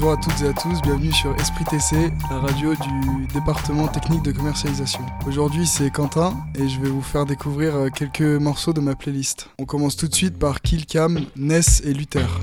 bonjour à toutes et à tous, bienvenue sur Esprit TC, la radio du département technique de commercialisation. Aujourd'hui c'est Quentin et je vais vous faire découvrir euh, quelques morceaux de ma playlist. On commence tout de suite par Killcam, Ness et Luther.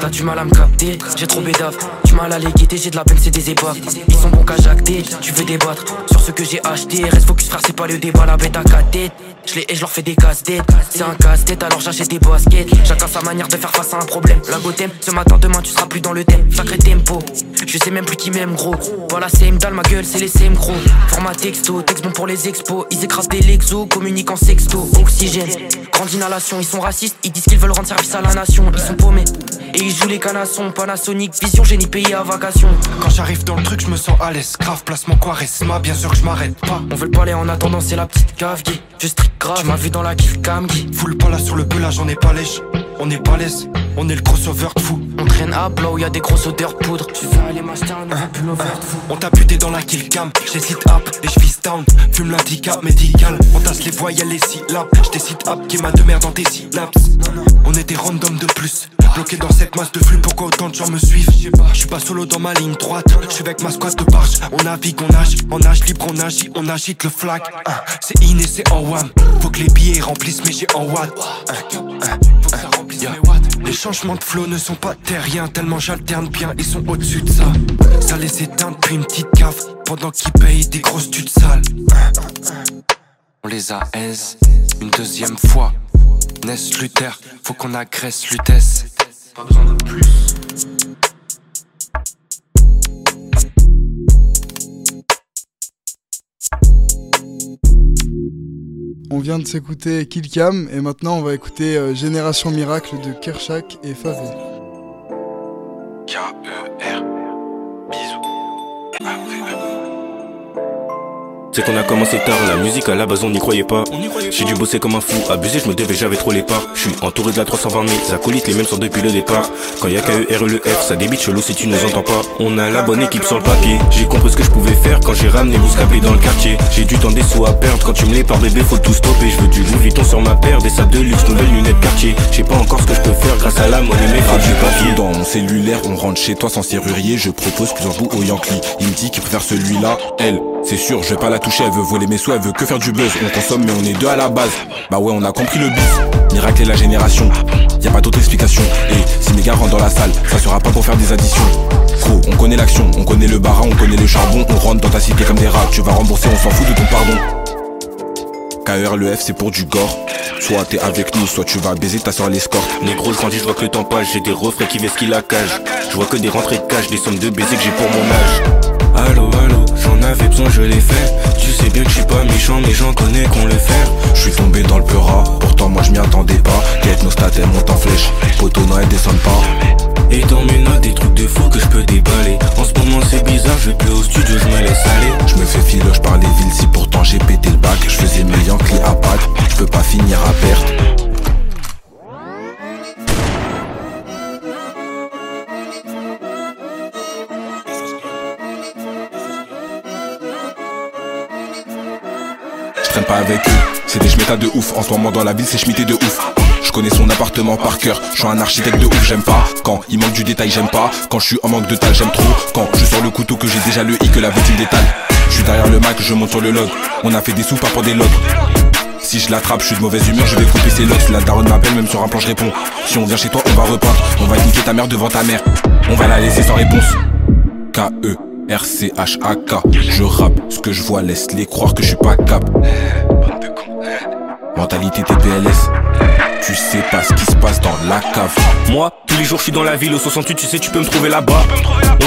T'as du mal à capter, j'ai trop bédave. M'as la léguité, j'ai de la peine, c'est des épaves. Ils sont bons qu'à jacter, tu veux débattre sur ce que j'ai acheté. Reste focus, frère, c'est pas le débat, la bête à quatre têtes. Je les et je leur fais des casse-têtes. C'est un casse-tête, alors j'achète des baskets. Chacun sa manière de faire face à un problème. La thème, ce matin, demain, tu seras plus dans le thème. Sacré tempo, je sais même plus qui m'aime, gros. Voilà, c'est dalle, ma gueule, c'est les CM, gros. Format texto, texte bon pour les expos. Ils écrasent des lexos, communiquent en sexto. Oxygène, grande inhalation, ils sont racistes. Ils disent qu'ils veulent rendre service à la nation. Ils sont paumés. Et ils jouent les canassons, Panasonic, Vision, j'ai ni Quand j'arrive dans le truc, je me sens à l'aise. Grave, placement Quaresma, bien sûr que je m'arrête pas. On veut le parler en attendant, c'est la petite cave, gay. Je strict grave, tu m'as vu dans la kill cam, gay. Foule pas là sur le pelage, on est pas lèche. On est pas l'aise, on est le crossover de fou. On traîne à là où y a des grosses odeurs de poudre. Tu veux aller m'acheter un nouveau pull over de fou. On t'a buté dans la kill cam, j'hésite up et je down. Fume l'handicap médical, on tasse les voyelles, les syllabes. J't'hésite up qui m'a de merde dans tes syllabes. On était random de plus, bloqué dans cette masse de flux. Pourquoi autant de gens me suivent Je suis pas solo dans ma ligne droite, je suis avec ma squad de barge. On navigue, on nage, on nage libre, on agit, on agite le flag. Ah, C'est in et c'est en wham. Faut que les billets remplissent, mais j'ai en watt. Yeah. Les changements de flow ne sont pas terriens Tellement j'alterne bien, ils sont au-dessus de ça Ça les éteint depuis une petite cave Pendant qu'ils payent des grosses tudes sales On les a aise une deuxième fois Ness Luther, faut qu'on agresse Lutèce Pas besoin de plus On vient de s'écouter Killcam et maintenant on va écouter euh, Génération Miracle de Kershak et Favé. K-E-R C'est qu'on a commencé tard, la musique à la base on n'y croyait pas. J'ai dû bosser comme un fou, abusé, je me devais, j'avais trop les parts. Je suis entouré de la 320 000, les acolytes les mêmes sont depuis le départ. Quand y a KER le F, ça débite chelou si tu nous entends pas. On a la bonne équipe sur le papier. J'ai compris ce que je pouvais faire quand j'ai ramené Bouscapé dans le quartier. J'ai du temps des sous à perdre, quand tu me les par bébé faut tout stopper. Je veux du Louis Vuitton sur ma paire, des sables de luxe, nouvelles lunettes quartier. Je sais pas encore ce que je peux faire grâce à la monnaie, mais faut du papier. Dans mon cellulaire, on rentre chez toi sans serrurier. Je propose plusieurs bouts au Yankee. Il me dit qu'il préfère celui-là. Elle, c'est sûr, je vais pas la toucher. Elle veut voler mes sous, elle veut que faire du buzz. On consomme, mais on est deux à la base. Bah ouais, on a compris le bif. Miracle et la génération. Y a pas d'autre explication. Et si mes gars rentrent dans la salle, ça sera pas pour faire des additions. Gros, on connaît l'action, on connaît le barin, on connaît le charbon. On rentre dans ta cité comme des rats. Tu vas rembourser, on s'en fout de ton pardon. KR le F c'est pour du gore Soit t'es avec nous, soit tu vas baiser ta soeur l'escorte Négro, grandis, je vois que le temps passe, j'ai des refrains qui vesquent la cage. Je vois que des rentrées de cash, des sommes de baisers que j'ai pour mon âge. Avais besoin, je l'ai fait. Tu sais bien que je suis pas méchant, mais j'en connais qu'on le fait. Je suis tombé dans le peura, pourtant moi je m'y attendais pas Quête nos stats elles montent en flèche Poteau non elles descendent pas Et dans mes notes, des trucs de fou que je peux déballer. En ce moment, c'est bizarre, je vais plus au studio, je me laisse aller. Je me fais filoche par les villes si pourtant j'ai pété le bac Je faisais mes Yankees à pattes, je peux pas finir à perte Je traîne pas avec eux, c'est des schmettas de ouf En ce moment dans la ville c'est schmitté de ouf je connais son appartement par cœur, je suis un architecte de ouf, j'aime pas Quand il manque du détail, j'aime pas Quand je suis en manque de tal, j'aime trop Quand je sors le couteau que j'ai déjà le i que la victime détale Je suis derrière le Mac, je monte sur le log On a fait des sous pas pour des logs si je l'attrape, je suis de mauvaise humeur, je vais couper ses locks. La daronne m'appelle, même sur un plan, je réponds. Si on vient chez toi, on va repeindre. On va niquer ta mère devant ta mère. On va la laisser sans réponse. K-E-R-C-H-A-K. Je rappe, ce que je vois laisse les croire que je suis pas cap. Mentalité TPLS. Tu sais pas ce qui se passe dans la cave. Moi, tous les jours, je suis dans la ville au 68, tu sais, tu peux me trouver là-bas.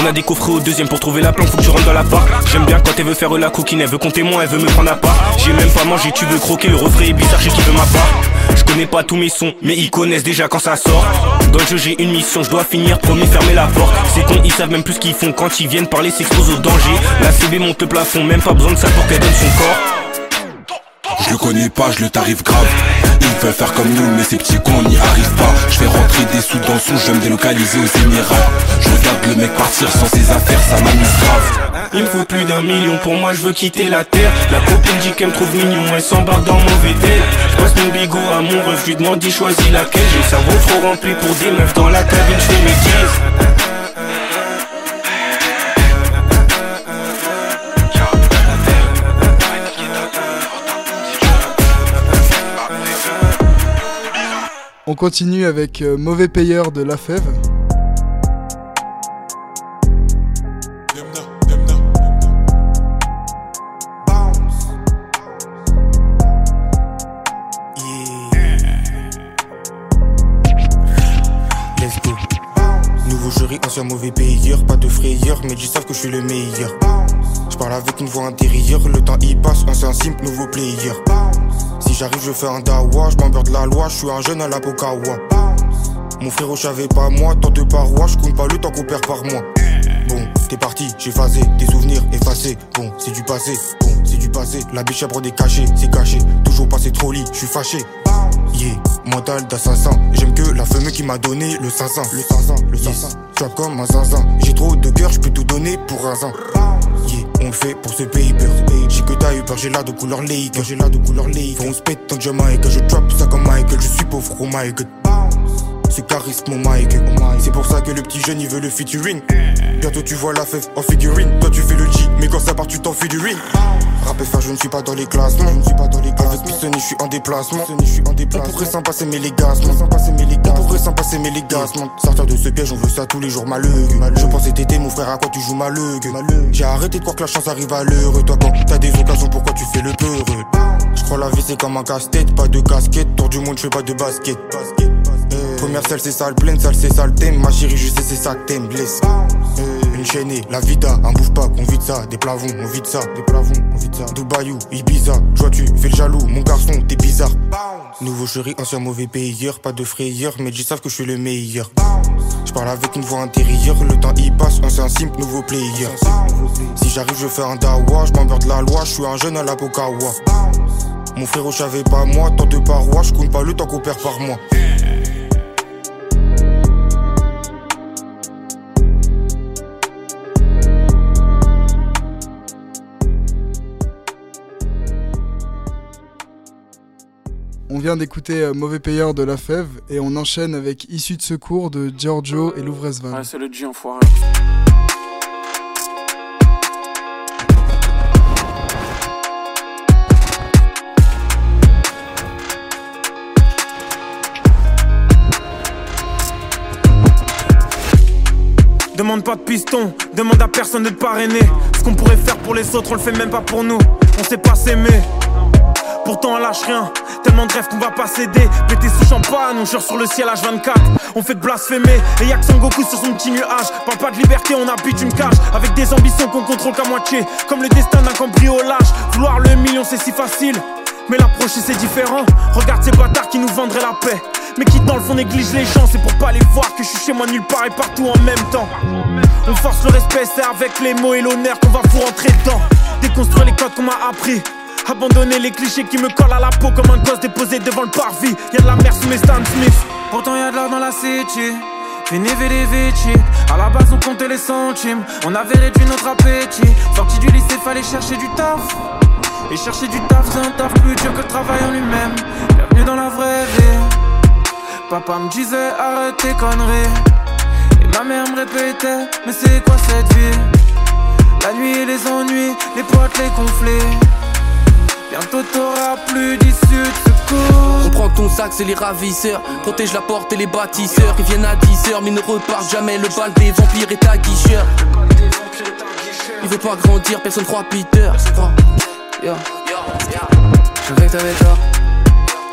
On a des coffrets au deuxième pour trouver la planque, faut que tu rentres dans la part. J'aime bien quand elle veut faire la coquine, elle veut compter moi, elle veut me prendre à part. J'ai même pas mangé, tu veux croquer, le refrain est bizarre, j'ai qui veut ma part. Je connais pas tous mes sons, mais ils connaissent déjà quand ça sort. Dans le jeu, j'ai une mission, je dois finir, promis, fermer la porte. C'est con, ils savent même plus ce qu'ils font quand ils viennent parler, s'exposent au danger. La CB monte le plafond, même pas besoin de ça pour qu'elle donne son corps. Je le connais pas, je le tarif grave. Ils veulent faire comme nous, mais ces petits cons n'y arrivent pas. Je fais rentrer des sous dans son, je vais me délocaliser aux Émirats. Je regarde le mec partir sans ses affaires, ça m'amuse grave. Il me faut plus d'un million, pour moi je veux quitter la terre La copine dit qu'elle me trouve mignon, elle s'embarque dans mon VT Je passe mon bigot à mon ref, lui demande d'y choisit laquelle J'ai le cerveau trop rempli pour des meufs dans la cabine, je fais mes tirs On continue avec euh, Mauvais Payeur de La Fève. ancien mauvais payeur, pas de frayeur, mais ils savent que je suis le meilleur. Je parle avec une voix intérieure, le temps y passe, ancien simple, nouveau player. Si j'arrive, je fais un dawa, je de la loi, je suis un jeune à la Pokawa. Mon frérot, j'avais pas moi, tant de parois, je compte pas le temps qu'on perd par mois. Bon, t'es parti, j'ai phasé, des souvenirs effacés. Bon, c'est du passé, bon, c'est du passé. La biche à des cachets, c'est caché. Toujours passé trop lit, je suis fâché. Yeah, mental d'assassin. J'aime que la femme qui m'a donné le 500. Le 500, le 500. Yes. comme un zinzin. J'ai trop de cœur, je peux tout donner pour un zin. Yeah, on le fait pour ce. J'ai que t'as eu peur, j'ai l'air de couleur lake. J'ai l'air de couleur lake. Faut on se pète tant que je que je trap ça comme Michael. Je suis pauvre, my god c'est charisme mon Mike. C'est pour ça que le petit jeune il veut le featuring. Bientôt tu vois la fève en figurine. Toi tu fais le G, mais quand ça part tu t'en fais du ring. Rap faire, je ne suis pas dans les classements. Je ne suis pas dans les classements. Avec je suis en déplacement. Je suis en déplacement. On pourrait s'en passer mes légassements. On pourrait s'en passer mes légassements. Sortir de ce piège, on veut ça tous les jours malheureux. Je pensais t'étais mon frère, à quoi tu joues malheureux. J'ai arrêté de croire que la chance arrive à l'heure. Toi quand t'as le peureux Je crois la vie c'est comme un casse-tête, pas de casquette. Tour du monde, je fais pas de basket. Première salle, c'est sale, pleine salle, c'est sale, thème. Ma chérie, je sais, c'est ça que t'aimes, blesse. Une chaînée, la vida, un bouffe pas, on vide ça. Des plavons, on vide ça. Des plavons, on ça. Dubaïou, Ibiza, vois tu fais le jaloux, mon garçon, t'es bizarre. Nouveau chéri, ancien mauvais payeur, pas de frayeur, mais ils savent que je suis le meilleur. Je parle avec une voix intérieure, le temps y passe, ancien simple, nouveau player. Si j'arrive, je fais un dawa, je de la loi, je suis un jeune à la Pokawa. Mon frérot, j'avais pas moi, tant de parois, je compte pas le temps qu'on perd par mois. Vient d'écouter euh, Mauvais Payeur de La Fève et on enchaîne avec Issue de secours de Giorgio et Louvrezvan. Ouais, c'est le G enfoiré. Demande pas de piston, demande à personne de te parrainer. Ce qu'on pourrait faire pour les autres, on le fait même pas pour nous. On sait pas s'aimer. Pourtant on lâche rien, tellement de rêves qu'on va pas céder. Pété sous champagne, on jure sur le ciel H24 On fait de blasphémer, et y'a que Son Goku sur son petit nuage. Parle pas de liberté, on habite une cage. Avec des ambitions qu'on contrôle qu'à moitié. Comme le destin d'un cambriolage. Vouloir le million c'est si facile. Mais l'approcher c'est différent. Regarde ces bâtards qui nous vendraient la paix. Mais qui dans le fond négligent les gens. C'est pour pas les voir que je suis chez moi nulle part et partout en même temps. On force le respect, c'est avec les mots et l'honneur qu'on va vous rentrer dedans. Déconstruire les codes qu'on m'a appris Abandonner les clichés qui me collent à la peau comme un gosse déposé devant le parvis. Y'a de la mer sous mes Stan Smith. Pourtant y'a de l'or dans la city. Fini des Vici. À la base on comptait les centimes. On avait réduit notre appétit. Sorti du lycée, fallait chercher du taf. Et chercher du taf, c'est un taf plus dur que le travail en lui-même. Bienvenue dans la vraie vie. Papa me disait arrête tes conneries. Et ma mère me répétait, mais c'est quoi cette vie? La nuit, les ennuis, les potes, les conflits. Bientôt t'auras plus d'issue de secours. On prend ton sac, c'est les ravisseurs. Protège la porte et les bâtisseurs. Ils viennent à 10h, mais ne repartent jamais. Le bal des vampires est à guicheur. Il veut pas grandir, personne croit Peter. Yo. J'avais que t'avais tort.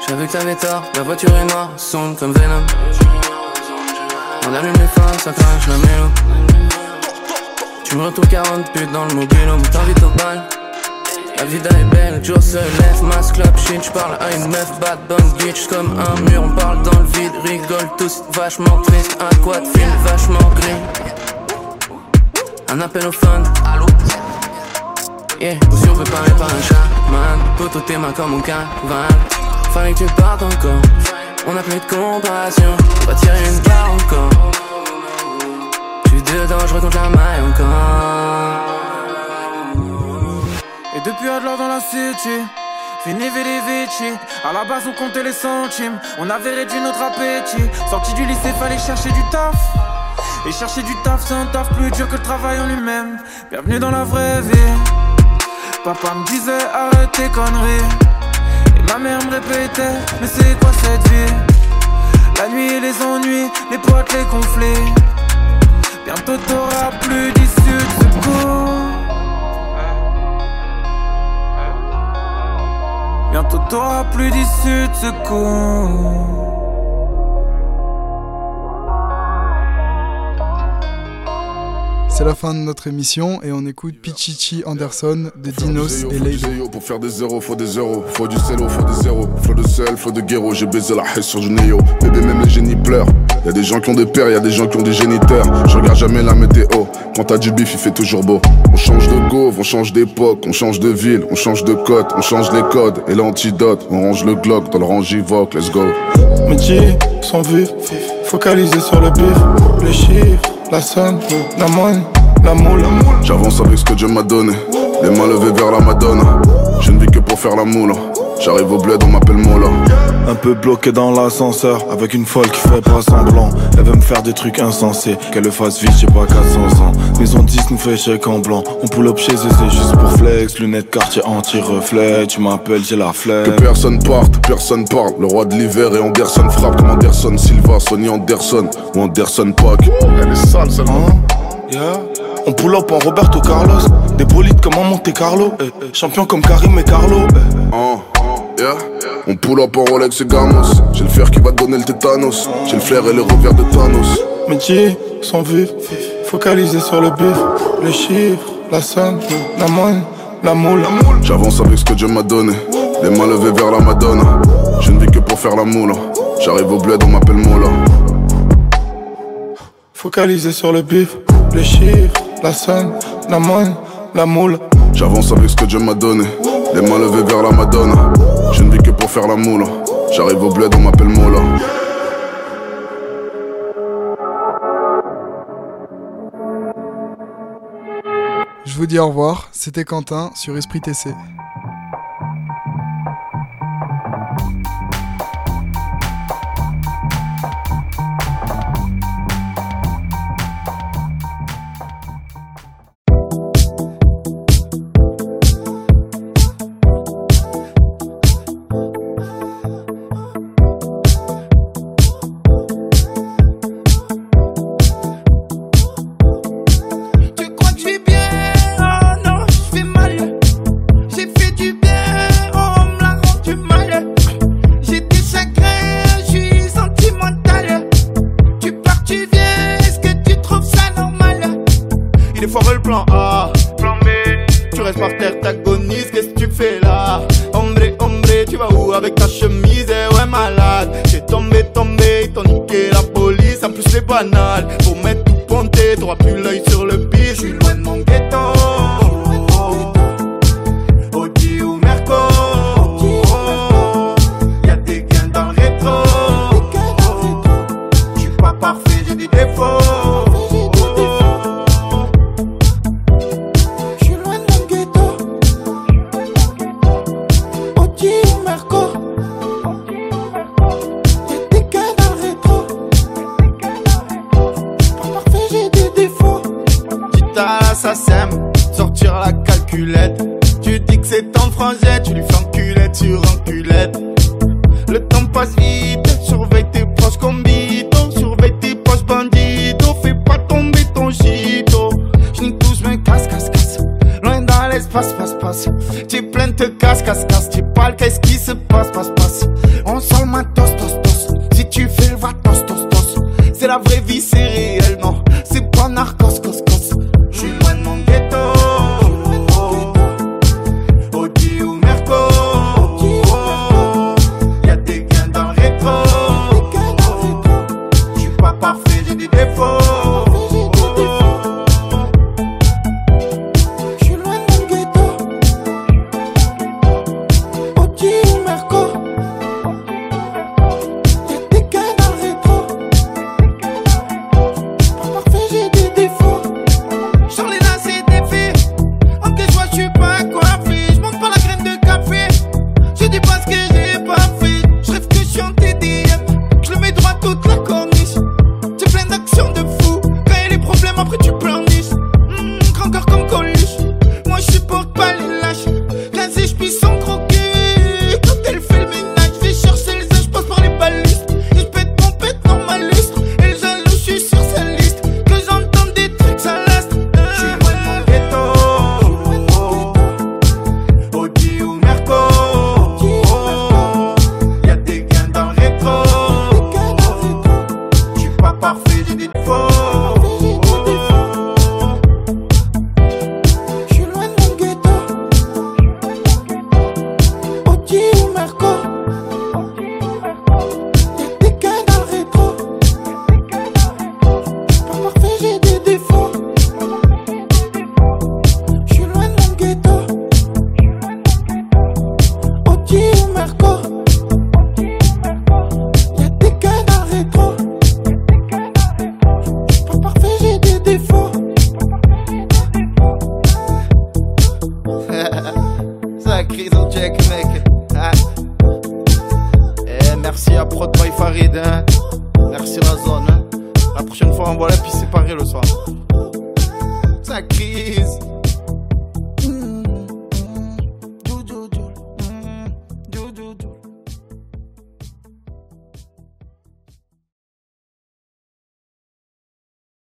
J'avais que t'avais tort. La voiture est noire, sombre comme Venom. On allume les phares, ça crache la mélo. Tu me retrouves 40 putes dans le mobile, on t'invite au bal. La vida est belle, Joe se lève, masque club shit, j'parle à une meuf, bad bonne bitch comme un mur, on parle dans le vide, rigole tous, vachement triste, un quad film, vachement gris. Un appel au fund, allô? Yeah, surpréparé par un chat, man, poto tes mains comme un caval Fallait que tu partes encore, on a plus de compassion, on va tirer une barre encore. City. Fini vici, à la base on comptait les centimes, on avait réduit notre appétit. Sorti du lycée, fallait chercher du taf. Et chercher du taf, c'est un taf plus dur que le travail en lui-même. Bienvenue dans la vraie vie. Papa me disait arrête tes conneries. Et ma mère me répétait, mais c'est quoi cette vie? La nuit, les ennuis, les potes, les conflits. Bientôt t'auras plus t'auras plus d'issue de secours. C'est la fin de notre émission et on écoute Pichichi Anderson de Dinos et Laylo. Pour faire des zéros, faut des zéros. Faut du zéro, faut des zéros. Faut de sel, faut de guéro. J'ai baisé la haie sur du néo. Bébé, même les génies pleurent. Y'a des gens qui ont des pères, y'a des gens qui ont des géniteurs. Je regarde jamais la météo. Quand t'as du bif, il fait toujours beau. On change de gauve, on change d'époque, on change de ville, on change de code, on change les codes et l'antidote. On range le Glock dans le rangivoque, let's go. Métier, sans vif, focalisé sur le bif, les chiffres, la somme, la moine, la moule. J'avance avec ce que Dieu m'a donné. Les mains levées vers la Madonna. Je ne vis que pour faire la moule. J'arrive au bled, on m'appelle Mola. Un peu bloqué dans l'ascenseur, avec une folle qui fait pas semblant. Elle veut me faire des trucs insensés, qu'elle le fasse vite, j'ai pas 400 ans. Maison 10 nous fait chèque en blanc. On pull up chez eux, c'est juste pour flex. Lunettes quartier anti-reflet, tu m'appelles, j'ai la flemme. Que personne parte, personne parle. Le roi de l'hiver et Anderson frappe comme Anderson Silva, Sonny Anderson ou Anderson Pack. Elle est sale celle-là. Hein? Yeah. On pull up en Roberto Carlos, des bolides comme en Monte Carlo. eh, eh. Champion comme Karim et Carlo. eh. Hein, yeah. On pull up en Rolex et Gamos. J'ai le fer qui va donner le tétanos. J'ai le flair et le revers de Thanos. Métier, sans vif, focalisé sur le bif, les chiffres, la somme, la moine, la moule. J'avance avec ce que Dieu m'a donné. Les mains levées vers la Madonna. Je ne vis que pour faire la moule. J'arrive au bled, on m'appelle Mola. Focalisé sur le bif, les chiffres, la somme, la moine, la moule. J'avance avec ce que Dieu m'a donné. Les mains levées vers la Madonna. Je ne vis que pour faire la moule. J'arrive au bled, on m'appelle Mola. Je vous dis au revoir, c'était Quentin sur Esprit TC. Banal. Surveille tes proches combito, surveille tes poches bandito, fais pas tomber ton gito. Je nique tous mes casse, casse, casse. Loin dans l'espace, passe, passe. Tu plein de casse, casse, casse.